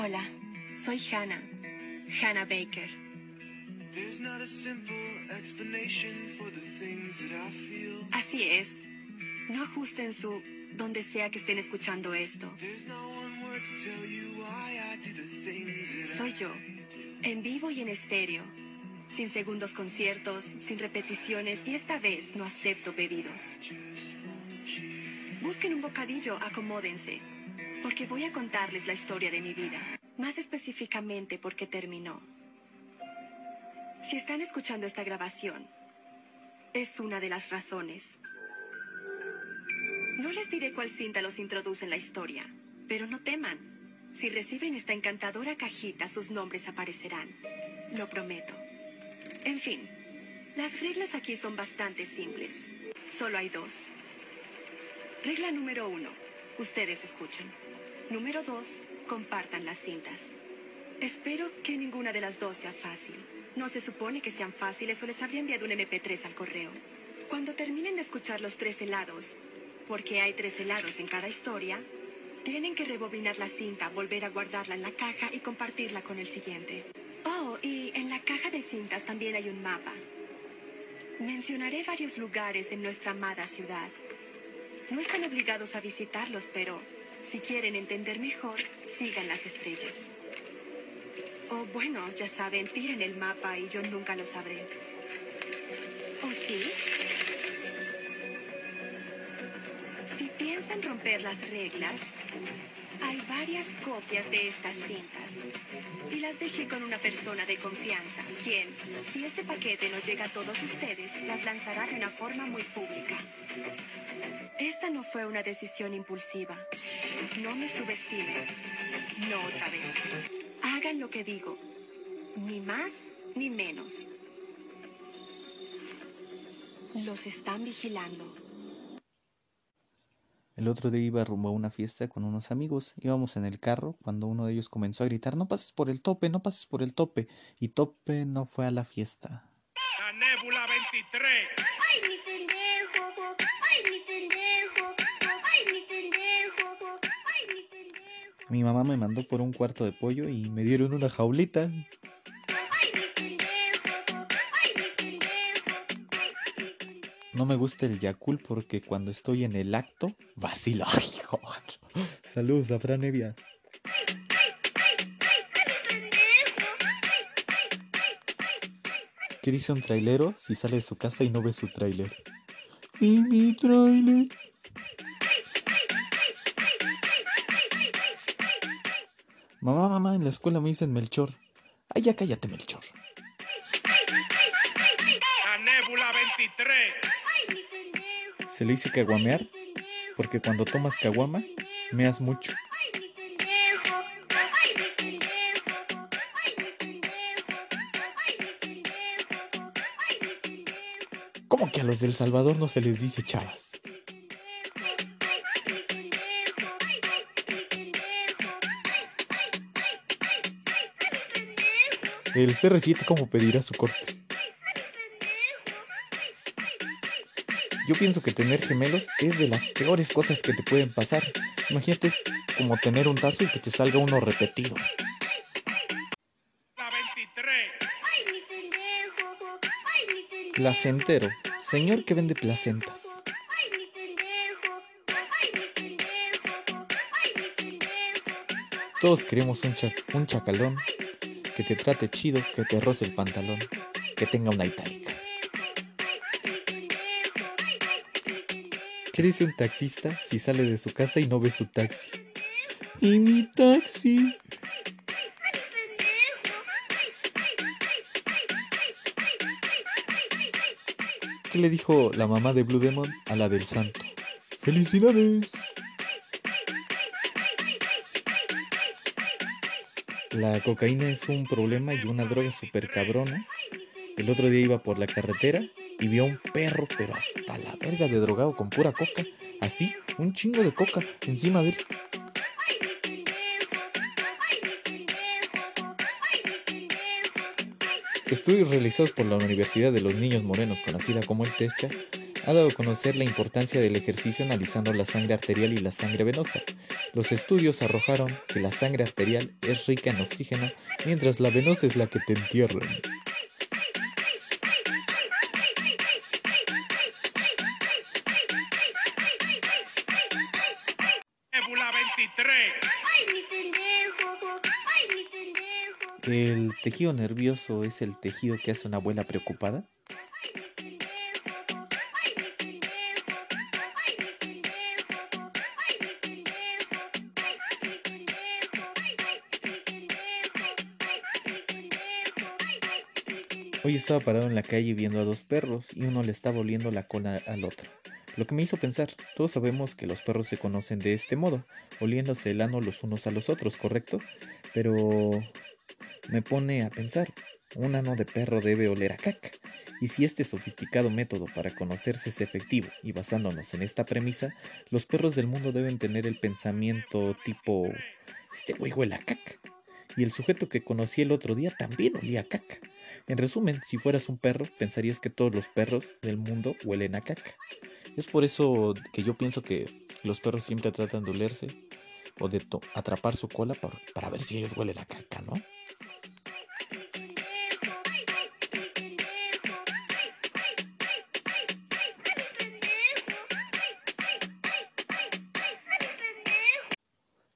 Hola, soy Hannah, Hannah Baker. Así es. No ajusten su donde sea que estén escuchando esto. Soy yo, en vivo y en estéreo, sin segundos conciertos, sin repeticiones y esta vez no acepto pedidos. Busquen un bocadillo, acomódense, porque voy a contarles la historia de mi vida, más específicamente porque terminó. Si están escuchando esta grabación, es una de las razones. No les diré cuál cinta los introduce en la historia, pero no teman. Si reciben esta encantadora cajita, sus nombres aparecerán. Lo prometo. En fin, las reglas aquí son bastante simples. Solo hay dos. Regla número uno. Ustedes escuchan. Número dos. Compartan las cintas. Espero que ninguna de las dos sea fácil. No se supone que sean fáciles o les habría enviado un MP3 al correo. Cuando terminen de escuchar los tres helados, porque hay tres helados en cada historia, tienen que rebobinar la cinta, volver a guardarla en la caja y compartirla con el siguiente. Oh, y en la caja de cintas también hay un mapa. Mencionaré varios lugares en nuestra amada ciudad. No están obligados a visitarlos, pero si quieren entender mejor, sigan las estrellas. O bueno, ya saben, tiren el mapa y yo nunca lo sabré. ¿O sí? Si piensan romper las reglas, hay varias copias de estas cintas. Y las dejé con una persona de confianza, quien, si este paquete no llega a todos ustedes, las lanzará de una forma muy pública. Esta no fue una decisión impulsiva. No me subestimen. No otra vez. Hagan lo que digo. Ni más ni menos. Los están vigilando. El otro día iba rumbo a una fiesta con unos amigos. Íbamos en el carro cuando uno de ellos comenzó a gritar No pases por el tope, no pases por el tope. Y Tope no fue a la fiesta. La Nébula 23. ¡Ay, mi pendejo! ¡Ay, mi pendejo! ¡Ay, mi pendejo! ¡Ay, mi pendejo! Mi mamá me mandó por un cuarto de pollo y me dieron una jaulita. No me gusta el Yakul porque cuando estoy en el acto, vacilo. Saludos a Fran Evia. ¿Qué dice un trailero si sale de su casa y no ve su trailer? ¿Y mi trailer? Mamá, mamá, en la escuela me dicen Melchor. Ay, ya cállate, Melchor. La Nébula 23. ¡Ay, mi pendejo! Se le dice caguamear porque cuando tomas caguama, meas mucho. ¡Ay, mi pendejo! ¡Ay, mi pendejo! ¡Ay, mi pendejo! ¡Ay, mi pendejo! ¡Ay, mi pendejo! ¿Cómo que a los del Salvador no se les dice chavas? El CR7 como pedirá su corte. Yo pienso que tener gemelos es de las peores cosas que te pueden pasar. Imagínate es como tener un tazo y que te salga uno repetido. La 23. Placentero. Señor que vende placentas. Todos queremos un, cha- un chacalón que te trate chido, que te roce el pantalón, que tenga una itálica. ¿Qué dice un taxista si sale de su casa y no ve su taxi? ¿Y mi taxi? ¿Qué le dijo la mamá de Blue Demon a la del santo? ¡Felicidades! La cocaína es un problema y una droga súper cabrona. El otro día iba por la carretera y vio a un perro, pero hasta la verga de drogado con pura coca. Así, un chingo de coca encima de él. Estudios realizados por la Universidad de los Niños Morenos, conocida como el TESCHA, ha dado a conocer la importancia del ejercicio analizando la sangre arterial y la sangre venosa. Los estudios arrojaron que la sangre arterial es rica en oxígeno, mientras la venosa es la que te entierran. Nébula 23. Ay, mi pendejo. Ay, mi pendejo. ¿El tejido nervioso es el tejido que hace una abuela preocupada? Estaba parado en la calle viendo a dos perros y uno le estaba oliendo la cola al otro. Lo que me hizo pensar, todos sabemos que los perros se conocen de este modo, oliéndose el ano los unos a los otros, ¿correcto? Pero me pone a pensar, un ano de perro debe oler a caca. Y si este sofisticado método para conocerse es efectivo y basándonos en esta premisa, los perros del mundo deben tener el pensamiento tipo, este güey huele a caca. Y el sujeto que conocí el otro día también olía a caca. En resumen, si fueras un perro, pensarías que todos los perros del mundo huelen a caca. Es por eso que yo pienso que los perros siempre tratan de olerse o de to- atrapar su cola por- para ver si ellos huelen a caca, ¿no?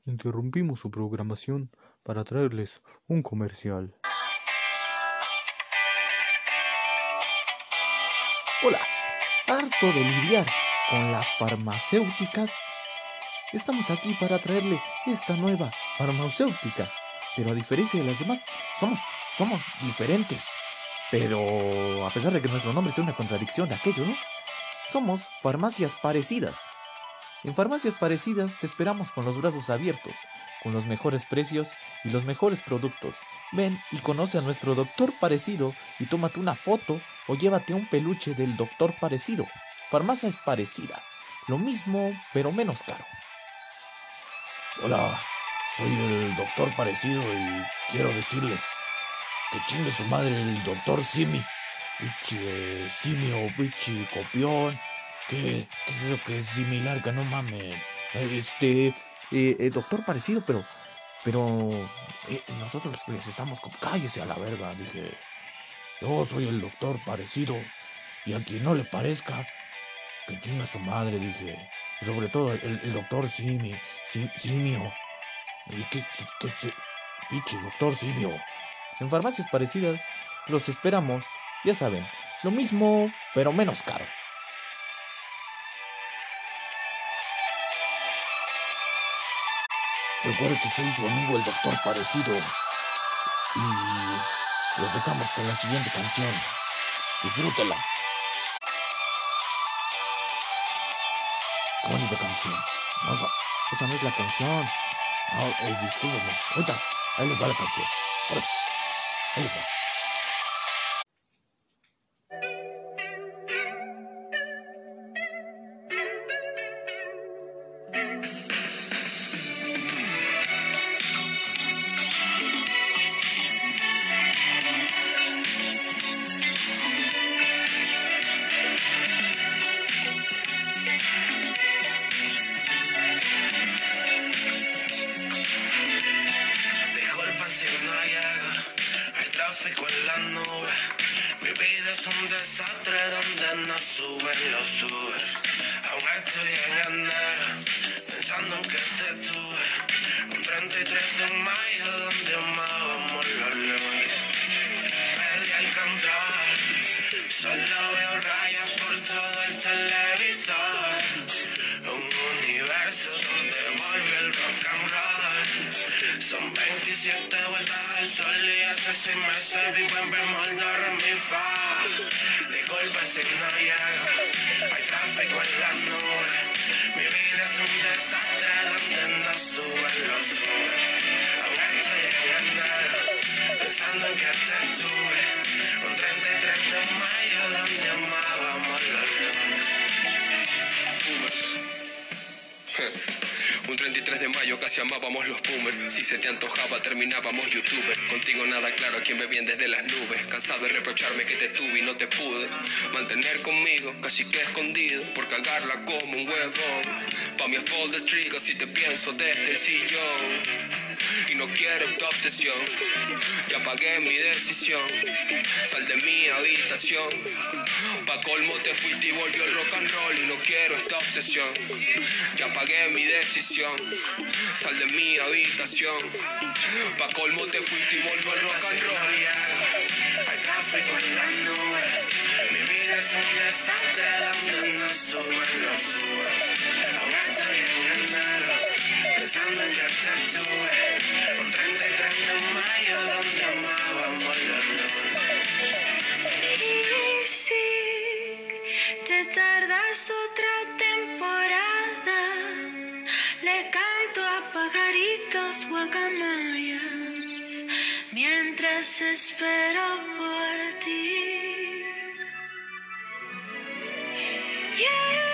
Interrumpimos su programación para traerles un comercial. Harto de lidiar con las farmacéuticas. Estamos aquí para traerle esta nueva farmacéutica. Pero a diferencia de las demás, somos, somos diferentes. Pero a pesar de que nuestro nombre sea una contradicción de aquello, ¿no? Somos farmacias parecidas. En farmacias parecidas te esperamos con los brazos abiertos, con los mejores precios y los mejores productos. Ven y conoce a nuestro doctor parecido y tómate una foto o llévate un peluche del doctor parecido. Farmacia es parecida, lo mismo pero menos caro. Hola, soy el doctor parecido y quiero decirles que chingue su madre el doctor Simi. Pichi simio, pichi copión. ¿Qué, ¿Qué es eso que es similar? Que no mames. Este, eh, eh, doctor parecido, pero, pero eh, nosotros les estamos como... Cállese a la verga, dije. Yo soy el doctor parecido. Y a quien no le parezca, que chinga su madre, dije. Sobre todo el, doctor Simi, Sim- Simio. ¿Y qué, qué, se- Pichi, doctor Simio. En farmacias parecidas los esperamos, ya saben, lo mismo pero menos caro. Recuerdo que soy su amigo el doctor parecido. Y los dejamos con la siguiente canción. Disfrútela. Qué bonita canción. No, esa, no es la canción. No, eh, discúlpenme. Ahorita, ahí les va la canción. Ahora sí. Ahí les va. Pensando en que te tuve. Un 33 de mayo donde amábamos los lunes. Un 33 de mayo casi amábamos los boomers. Si se te antojaba, terminábamos youtuber. Contigo nada claro, quien ve bien desde las nubes. Cansado de reprocharme que te tuve y no te pude. Mantener conmigo, casi que escondido. Por cagarla como un huevón. Pa' mi es de trigo si te pienso desde el sillón. Y no quiero esta obsesión. Ya pagué mi decisión. Sal de mi habitación. Pa' colmo te fuiste y volvió el rock and roll. Y no quiero esta obsesión. Ya pagué mi decisión. Sal de mi habitación. Pa' colmo te fuiste y volvió el rock and roll. Hay tráfico en las nubes. Mi vida es un desastre donde no suben los subes. Espero por ti. Llegas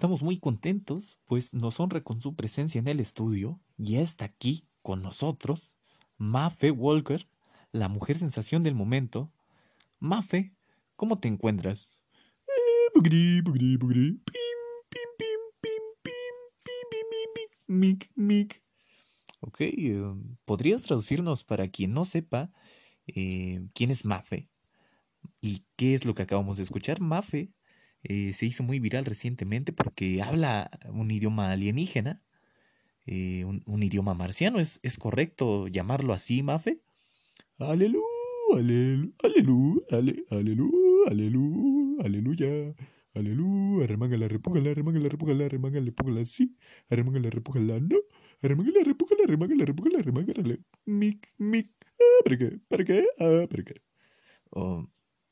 Estamos muy contentos, pues nos honra con su presencia en el estudio y está aquí con nosotros Mafe Walker, la mujer sensación del momento. Mafe, ¿cómo te encuentras? Mic, mic. Ok, eh, ¿podrías traducirnos para quien no sepa eh, quién es Mafe? ¿Y qué es lo que acabamos de escuchar? Mafe eh, se hizo muy viral recientemente porque habla un idioma alienígena, eh, un, un idioma marciano. ¿Es, ¿Es correcto llamarlo así, Mafe? Alelu, alelu, alelu, ale, alelu, alelu, aleluya, alelu, arremángala, repújala, arremángala, repújala, arremángala, repújala, sí, arremángala, repújala, no, arremángala, repújala, arremángala, repújala, arremángala, mic, mic, ah, ¿para qué? ¿Para qué? Ah, ¿para qué? Oh,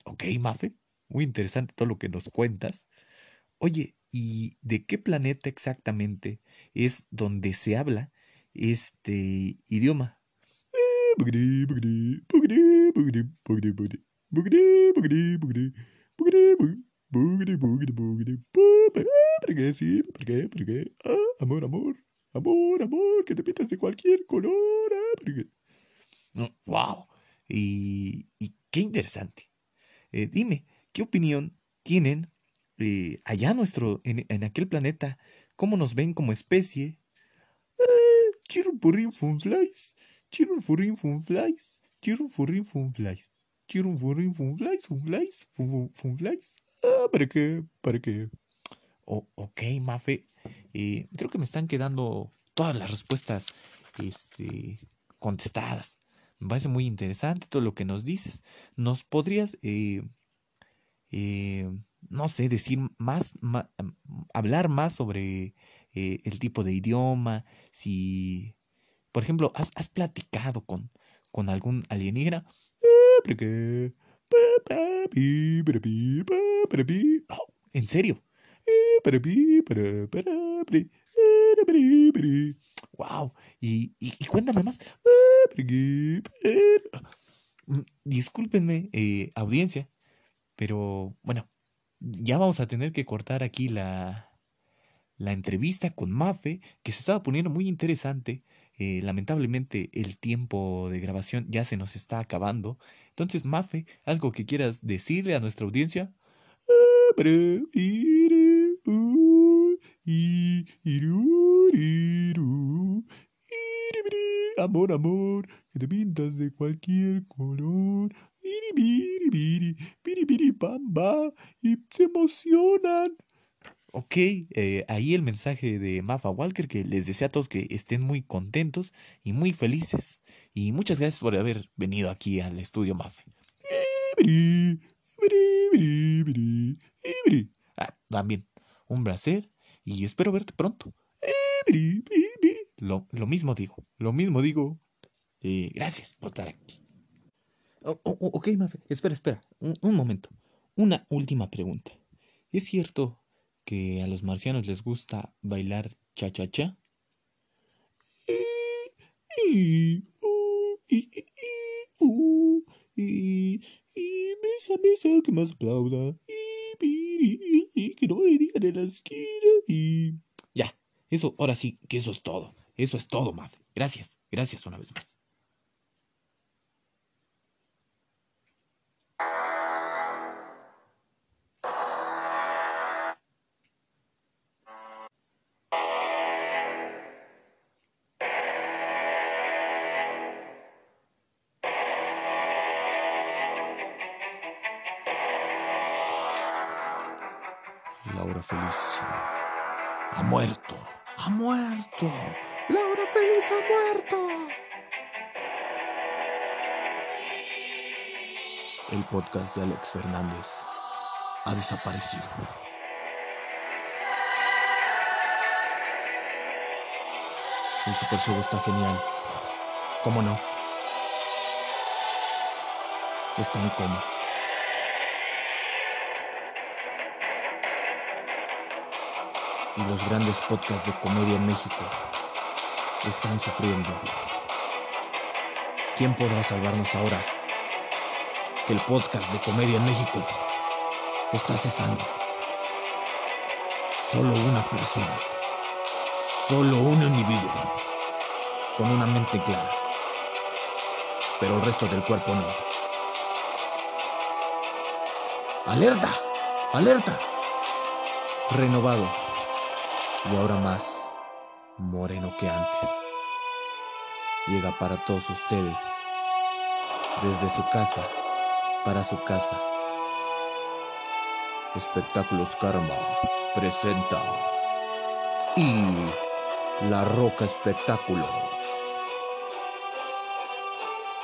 ok, Mafe, muy interesante todo lo que nos cuentas. Oye, ¿y de qué planeta exactamente es donde se habla este idioma? Amor, amor. Amor, amor, que te pintas de cualquier color. ¡Wow! Y, qué interesante. Dime, ¿qué opinión tienen eh, allá nuestro, en, aquel planeta? ¿Cómo nos ven como especie? Eh, chirupurrín funflies, chirupurrín funflies, chirupurrín funflies, chirupurrín funflies, funflies, fun- funflies. Ah, ¿para qué? ¿Para qué? Oh, ok, Mafe. eh, creo que me están quedando todas las respuestas este, contestadas. Me parece muy interesante todo lo que nos dices. ¿Nos podrías, eh, no sé, decir más, mm, hablar más sobre eh, el tipo de idioma, si, por ejemplo, has, has platicado con, con algún alienígena. En serio. Wow, y, y cuéntame más. Mm, discúlpenme, eh, audiencia, pero bueno, ya vamos a tener que cortar aquí la, la entrevista con Mafe, que se estaba poniendo muy interesante. eh, lamentablemente el tiempo de grabación ya se nos está acabando. Entonces, Mafe, ¿algo que quieras decirle a nuestra audiencia? Amor, amor, que te pintas de cualquier color. Pamba, y se emocionan. Ok, eh, ahí el mensaje de Mafa Walker que les desea a todos que estén muy contentos y muy felices. Y muchas gracias por haber venido aquí al estudio Mafe. Ah, también, un placer y espero verte pronto. Lo, lo mismo digo, lo mismo digo. Eh, gracias por estar aquí. Oh, oh, oh, ok, Mafe, espera, espera, un, momento. Una última pregunta. ¿Es cierto que a los marcianos les gusta bailar cha-cha-cha? Y, y, besa, besa, que más aplauda. Y, que no le digan en la esquina. Ya, eso, ahora sí, que eso es todo. Eso es todo, Mafe. Gracias, gracias una vez más. Podcast de Alex Fernández ha desaparecido. El Super Show está genial. ¿Cómo no? Está en coma. y los grandes podcasts de comedia en México están sufriendo. ¿Quién podrá salvarnos ahora? Que el podcast de comedia en México está cesando. Solo una persona, solo un individuo, con una mente clara, pero el resto del cuerpo no. ¡Alerta! ¡Alerta! Renovado y ahora más moreno que antes. Llega para todos ustedes, desde su casa, para su casa. Espectáculos Karma presenta y La Roca Espectáculos.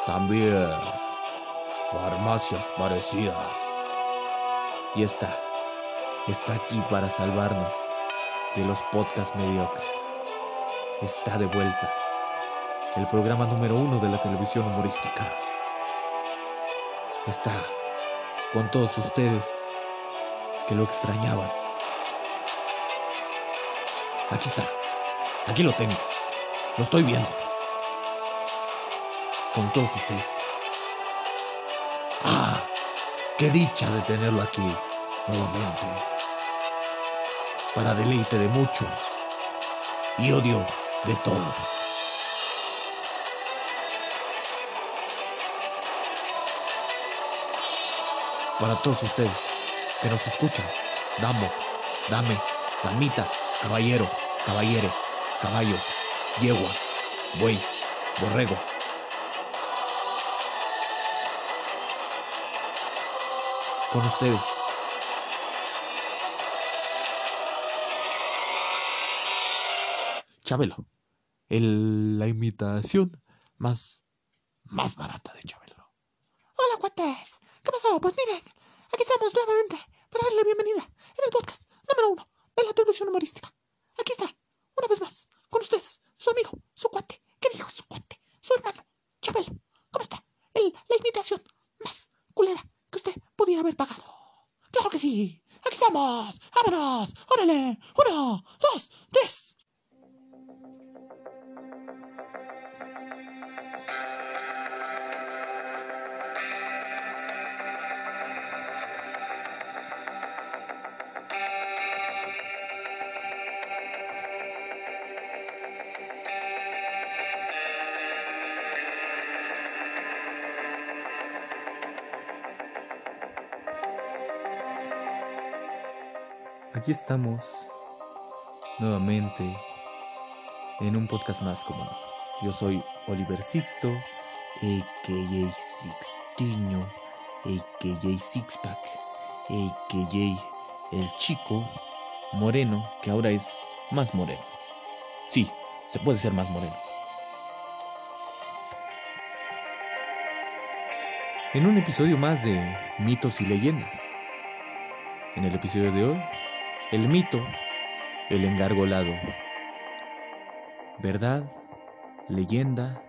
También farmacias parecidas. Y está, está aquí para salvarnos de los podcasts mediocres. Está de vuelta el programa número uno de la televisión humorística. Está con todos ustedes que lo extrañaban. Aquí está. Aquí lo tengo. Lo estoy viendo. Con todos ustedes. Ah, qué dicha de tenerlo aquí nuevamente para deleite de muchos y odio de todos. Para todos ustedes que nos escuchan, damo, dame, damita, caballero, caballere, caballo, yegua, buey, borrego. Con ustedes, Chabelo. El- la imitación más, más barata de Chabelo. Hola, cuates. ¿Qué pasó? Pues miren, aquí estamos nuevamente para darle la bienvenida en el podcast número uno de la televisión humorística. Aquí está, una vez más, con ustedes, su amigo, su cuate. ¿Qué dijo su cuate? Su hermano, Chabelo. ¿Cómo está? El- la imitación más culera que usted pudiera haber pagado. ¡Claro que sí! ¡Aquí estamos! ¡Vámonos! ¡Órale! ¡Uno, dos, tres! Aquí estamos nuevamente en un podcast más como no. Yo soy Oliver Sixto, a.k.a. Sixtiño, a.k.a. Sixpack, a.k.a. el chico moreno que ahora es más moreno. Sí, se puede ser más moreno. En un episodio más de mitos y leyendas. En el episodio de hoy, el mito, el engargolado. ¿Verdad, leyenda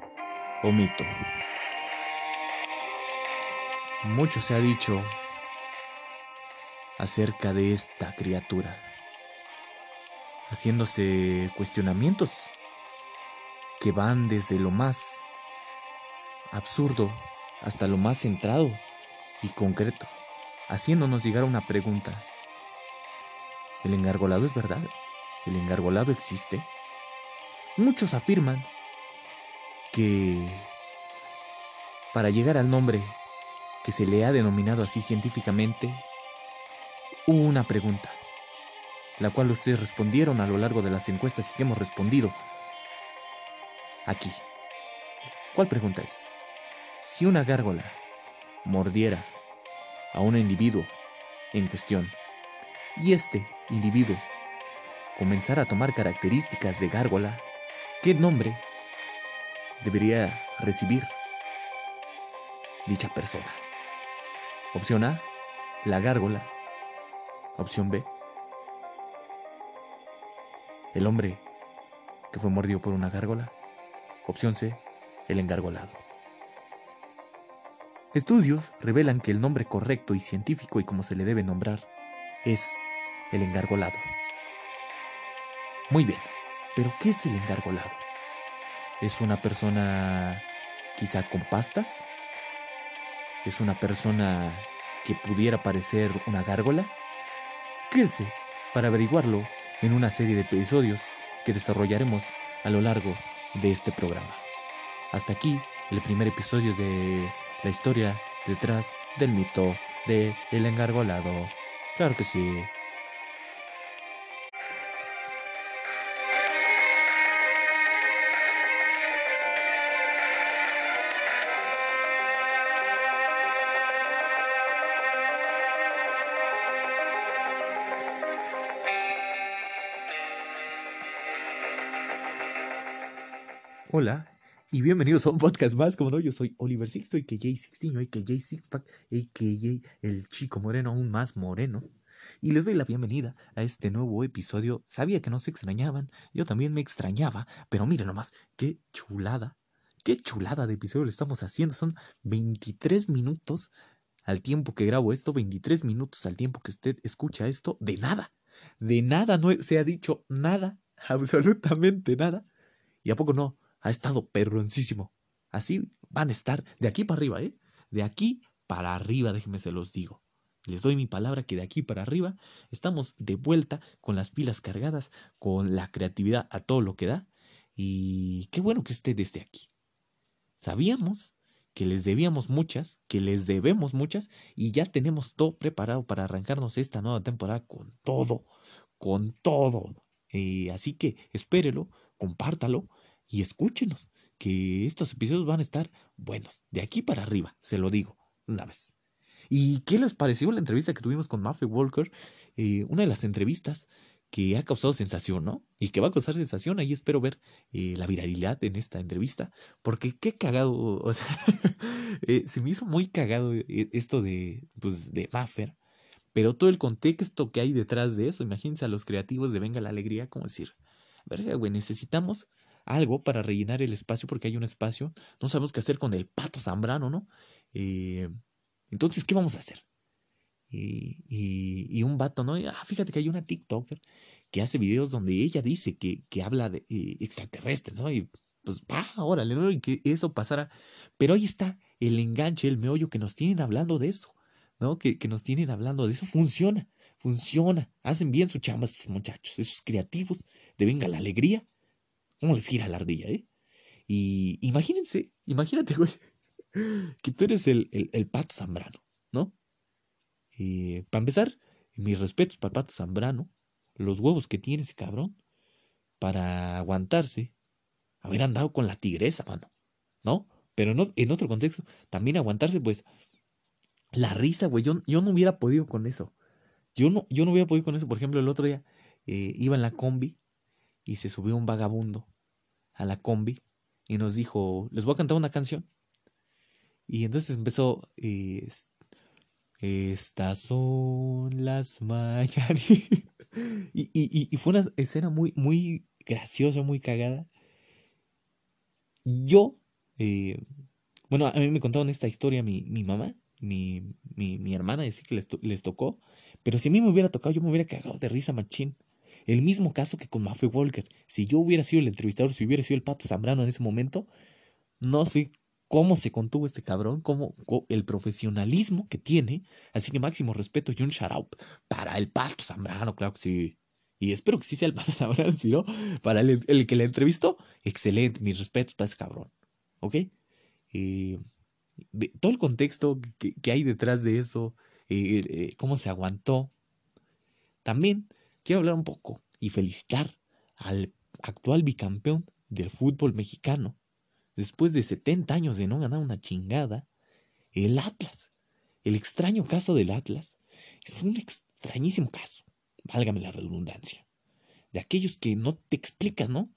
o mito? Mucho se ha dicho acerca de esta criatura, haciéndose cuestionamientos que van desde lo más absurdo hasta lo más centrado y concreto, haciéndonos llegar a una pregunta. ¿El engargolado es verdad? ¿El engargolado existe? Muchos afirman que para llegar al nombre que se le ha denominado así científicamente, hubo una pregunta, la cual ustedes respondieron a lo largo de las encuestas y que hemos respondido aquí. ¿Cuál pregunta es? Si una gárgola mordiera a un individuo en cuestión y este individuo comenzara a tomar características de gárgola, ¿qué nombre debería recibir dicha persona? Opción A, la gárgola. Opción B, el hombre que fue mordido por una gárgola. Opción C, el engargolado. Estudios revelan que el nombre correcto y científico y como se le debe nombrar es el engargolado. Muy bien, pero ¿qué es el engargolado? ¿Es una persona quizá con pastas? ¿Es una persona que pudiera parecer una gárgola? Quédese para averiguarlo en una serie de episodios que desarrollaremos a lo largo de este programa. Hasta aquí el primer episodio de la historia detrás del mito de El Engargolado. Claro que sí. Hola y bienvenidos a un podcast más, como no, yo soy Oliver Sixto, a.k.a. Sixtiño, a.k.a. Sixpack, a.k.a. el chico moreno aún más moreno. Y les doy la bienvenida a este nuevo episodio. Sabía que no se extrañaban, yo también me extrañaba, pero miren nomás, qué chulada, qué chulada de episodio le estamos haciendo. Son 23 minutos al tiempo que grabo esto, 23 minutos al tiempo que usted escucha esto, de nada, de nada no se ha dicho nada, absolutamente nada. ¿Y a poco no? Ha estado perroncísimo. Así van a estar de aquí para arriba, ¿eh? De aquí para arriba, déjenme se los digo. Les doy mi palabra que de aquí para arriba estamos de vuelta con las pilas cargadas, con la creatividad a todo lo que da. Y qué bueno que esté desde aquí. Sabíamos que les debíamos muchas, que les debemos muchas, y ya tenemos todo preparado para arrancarnos esta nueva temporada con todo, con todo. Así que espérelo, compártalo y escúchenos, que estos episodios van a estar buenos, de aquí para arriba, se lo digo, una vez. ¿Y qué les pareció la entrevista que tuvimos con Maffei Walker? Eh, una de las entrevistas que ha causado sensación, ¿no? Y que va a causar sensación, ahí espero ver eh, la viralidad en esta entrevista, porque qué cagado, o sea, eh, se me hizo muy cagado esto de, pues, de Maffer, pero todo el contexto que hay detrás de eso, imagínense a los creativos de Venga la Alegría, como decir, verga, güey, necesitamos algo para rellenar el espacio porque hay un espacio. No sabemos qué hacer con el pato Zambrano, ¿no? Eh, entonces, ¿qué vamos a hacer? Y, y, y, un vato, ¿no? Ah, fíjate que hay una TikToker que hace videos donde ella dice que, que habla de eh, extraterrestre, ¿no? Y pues, va, órale, ¿no? Y que eso pasara. Pero ahí está el enganche, el meollo que nos tienen hablando de eso, ¿no? Que, que nos tienen hablando de eso. Funciona, funciona. Hacen bien su chamba estos muchachos, esos creativos de Venga la Alegría. ¿Cómo les gira la ardilla, eh? Y imagínense, imagínate, güey, que tú eres el, el, Pato Zambrano, ¿no? Eh, para empezar, mis respetos para el Pato Zambrano, los huevos que tiene ese cabrón para aguantarse, haber andado con la tigresa, mano, ¿no? Pero no, en otro contexto, también aguantarse, pues, la risa, güey, yo, yo no hubiera podido con eso. Yo no, yo no hubiera podido con eso. Por ejemplo, el otro día eh, iba en la combi y se subió un vagabundo a la combi y nos dijo, les voy a cantar una canción. Y entonces empezó, es- estas son las mañanitas. y, y, y- fue una escena muy, muy graciosa, muy cagada. Yo, eh, bueno, a mí me contaron esta historia mi, mi mamá, mi, mi, mi hermana, decía que les, les tocó. Pero si a mí me hubiera tocado, yo me hubiera cagado de risa, machín. El mismo caso que con Mafe Walker. Si yo hubiera sido el entrevistador, si hubiera sido el Pato Zambrano en ese momento, no sé cómo se contuvo este cabrón, cómo, el profesionalismo que tiene. Así que máximo respeto y un shout out para el Pato Zambrano, claro que sí. Y espero que sí sea el Pato Zambrano, si no, para el, el que le entrevistó, excelente, mis respetos para ese cabrón. ¿Ok? Eh, de- todo el contexto que, que hay detrás de eso, eh, eh, cómo se aguantó. También quiero hablar un poco y felicitar al actual bicampeón del fútbol mexicano. Después de 70 años de no ganar una chingada, el Atlas. El extraño caso del Atlas es un extrañísimo caso, válgame la redundancia. De aquellos que no te explicas, ¿no?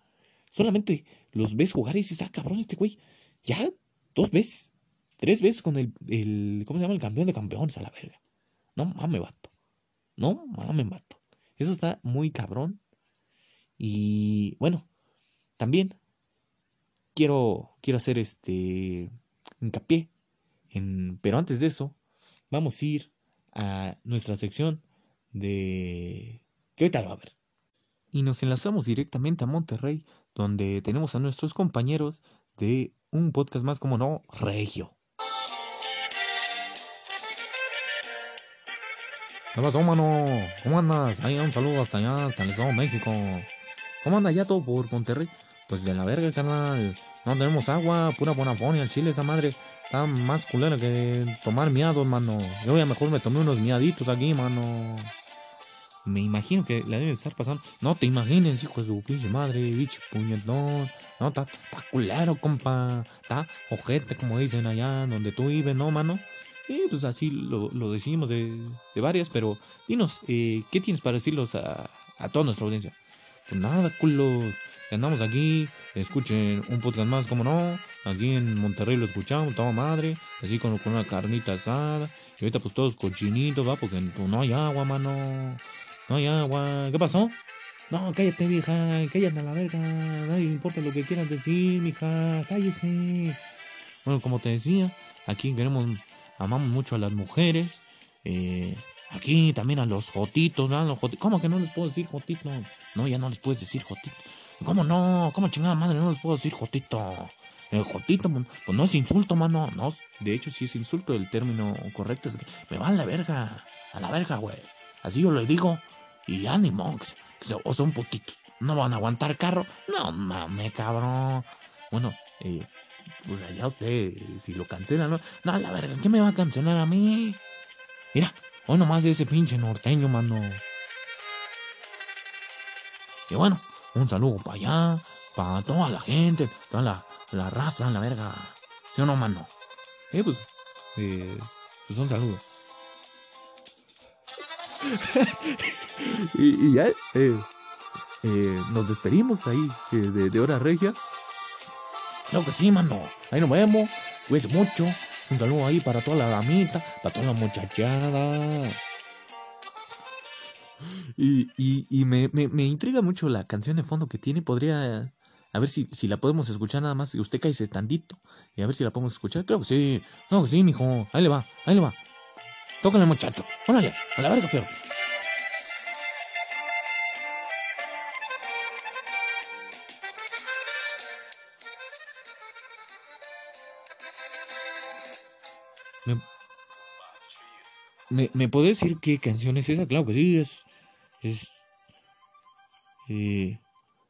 Solamente los ves jugar y dices, ah, cabrón, este güey, ya dos veces, tres veces con el, el ¿cómo se llama? El campeón de campeones a la verga. No mames, vato. No mames, vato. Eso está muy cabrón. Y bueno, también quiero, quiero hacer este hincapié en, pero antes de eso, vamos a ir a nuestra sección de que lo va a ver. Y nos enlazamos directamente a Monterrey, donde tenemos a nuestros compañeros de un podcast más como no, Regio. ¿Qué pasó, mano? ¿Cómo andas? Ahí un saludo hasta allá, hasta el Estado México. ¿Cómo anda ya todo por Monterrey? Pues de la verga, carnal. No tenemos agua, pura bonafonia. El chile, esa madre está más culera que tomar miados, mano. Yo ya mejor me tomé unos miaditos aquí, mano. Me imagino que la deben estar pasando. No te imagines, hijo de su pinche madre, bicho puñetón. No, está culero, compa. Está ojete, como dicen allá donde tú vives, ¿no, mano? Sí, pues así lo, lo decimos de, de varias, pero dinos, eh, ¿qué tienes para decirlos a, a toda nuestra audiencia? Pues nada, culos. Andamos aquí, escuchen un podcast más, como no. Aquí en Monterrey lo escuchamos, toda madre. Así con, con una carnita asada. Y ahorita pues todos cochinitos, va, porque pues, no hay agua, mano. No hay agua. ¿Qué pasó? No, cállate, vieja. Cállate a la verga. Nadie importa lo que quieras decir, mija. Cállese. Bueno, como te decía, aquí queremos, amamos mucho a las mujeres. Eh, aquí también a los jotitos, ¿no? Los joti- ¿Cómo que no les puedo decir jotitos? No, ya no les puedes decir jotito. ¿Cómo no? ¿Cómo chingada madre no les puedo decir jotito? El jotito, pues pues no es insulto, mano. No, de hecho sí es insulto. El término correcto es que me van a la verga. A la verga, güey. Así yo le digo. Y ánimo, que que se- o son putitos. ¿No van a aguantar carro? No mames, cabrón. Bueno, eh, pues allá usted, si lo cancelan, ¿no? No, la verga, ¿qué me va a cancelar a mí? Mira, hoy nomás de ese pinche norteño, mano. Y bueno, un saludo para allá, para toda la gente, toda la, la raza, la verga. ¿Sí o no, mano? Eh, pues, eh, pues un saludo. y, y ya, eh, eh, nos despedimos ahí eh, de, de Hora Regia. Claro que sí, mano. Ahí nos vemos. Cuídense mucho. Un saludo ahí para toda la damita, para toda la muchachada. Y, y, me, me, intriga mucho la canción de fondo que tiene. Podría. A ver si, si la podemos escuchar nada más. Usted cállese tantito. Y a ver si la podemos escuchar. Claro que sí, claro que sí, mijo. Ahí le va, ahí le va. Tócale, muchacho. Órale, a la verga, feo. ¿Me, ¿Me decir qué canción es esa? Claro que sí, es. Es. Eh,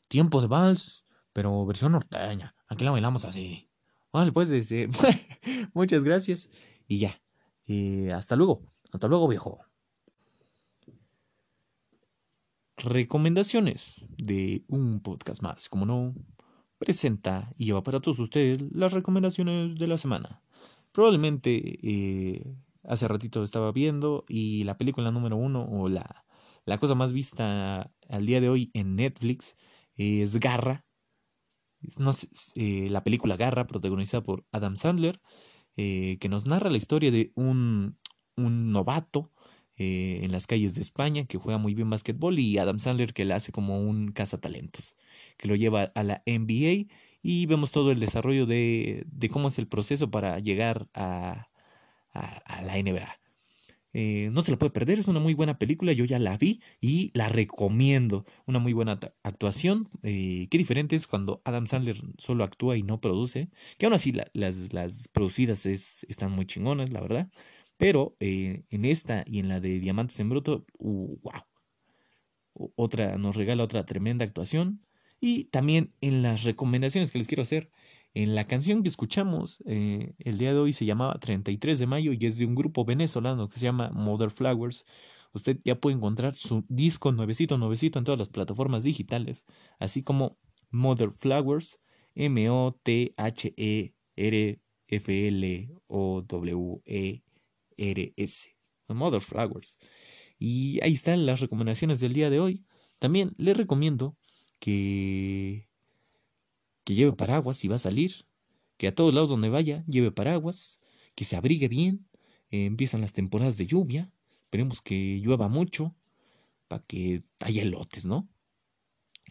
Tiempo de vals, pero versión norteña. Aquí la bailamos así. Vale, pues, este, muchas gracias. Y ya. Eh, hasta luego. Hasta luego, viejo. recomendaciones de un podcast más, como no, presenta y lleva para todos ustedes las recomendaciones de la semana. Probablemente eh, hace ratito estaba viendo y la película número uno o la, la cosa más vista al día de hoy en Netflix es Garra. Eh, la película Garra, protagonizada por Adam Sandler, eh, que nos narra la historia de un, un novato eh, en las calles de España que juega muy bien básquetbol y Adam Sandler que le hace como un cazatalentos, que lo lleva a la NBA y vemos todo el desarrollo de, de cómo es el proceso para llegar a, a, la NBA. Eh, no se la puede perder, es una muy buena película, yo ya la vi y la recomiendo. Una muy buena actuación. eh, qué diferente es cuando Adam Sandler solo actúa y no produce. Que aún así la- las, las producidas es, están muy chingonas, la verdad. Pero eh, en esta y en la de Diamantes en Bruto, uh, wow. Otra, nos regala otra tremenda actuación. Y también en las recomendaciones que les quiero hacer. En la canción que escuchamos eh, el día de hoy se llamaba 33 de mayo y es de un grupo venezolano que se llama Mother Flowers. Usted ya puede encontrar su disco nuevecito, nuevecito en todas las plataformas digitales, así como Mother Flowers, M-O-T-H-E-R-F-L-O-W-E-R-S. Mother Flowers. Y ahí están las recomendaciones del día de hoy. También les recomiendo que, que lleve paraguas si va a salir, que a todos lados donde vaya lleve paraguas, que se abrigue bien. Eh, empiezan las temporadas de lluvia, esperemos que llueva mucho para que haya elotes, ¿no?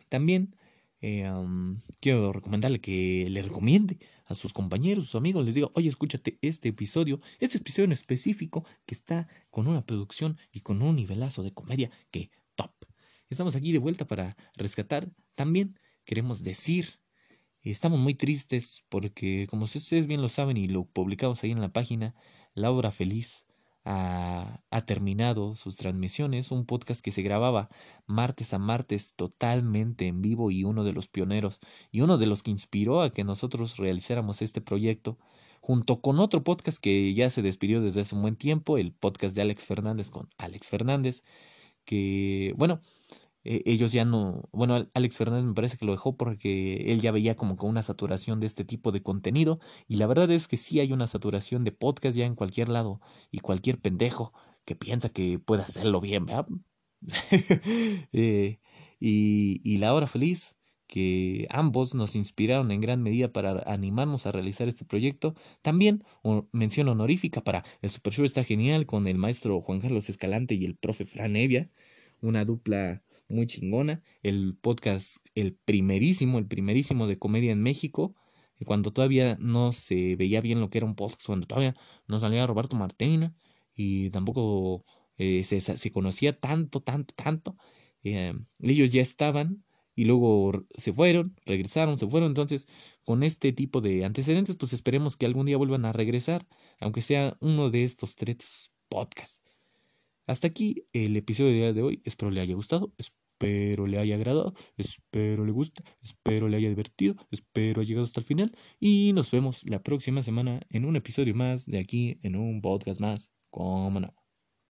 También eh, quiero recomendarle que le recomiende a sus compañeros, sus amigos, les diga, oye, escúchate este episodio, este episodio en específico que está con una producción y con un nivelazo de comedia que top. Estamos aquí de vuelta para rescatar. También queremos decir, estamos muy tristes porque, como ustedes bien lo saben y lo publicamos ahí en la página, La Hora Feliz ha, ha terminado sus transmisiones, un podcast que se grababa martes a martes totalmente en vivo y uno de los pioneros y uno de los que inspiró a que nosotros realizáramos este proyecto junto con otro podcast que ya se despidió desde hace un buen tiempo, el podcast de Alex Fernández con Alex Fernández, que bueno, eh, ellos ya no, bueno, Al- Alex Fernández me parece que lo dejó porque él ya veía como que una saturación de este tipo de contenido y la verdad es que sí hay una saturación de podcast ya en cualquier lado y cualquier pendejo que piensa que puede hacerlo bien, ¿verdad? Eh, y, y La Hora Feliz, que ambos nos inspiraron en gran medida para animarnos a realizar este proyecto. También mención honorífica para El Super Show está genial con el maestro Juan Carlos Escalante y el profe Fran Evia, una dupla muy chingona. El podcast, el primerísimo, el primerísimo de comedia en México, eh, cuando todavía no se veía bien lo que era un podcast, cuando todavía no salía Roberto Martina y tampoco eh, se, conocía tanto, tanto, tanto. eh, ellos ya estaban y luego se fueron, regresaron, se fueron. Entonces, con este tipo de antecedentes, pues esperemos que algún día vuelvan a regresar, aunque sea uno de estos tres podcasts. Hasta aquí el episodio de hoy. Espero le haya gustado, espero le haya agradado, espero le guste, espero le haya divertido, espero haya llegado hasta el final. Y nos vemos la próxima semana en un episodio más de aquí, en un podcast más. Cómo no.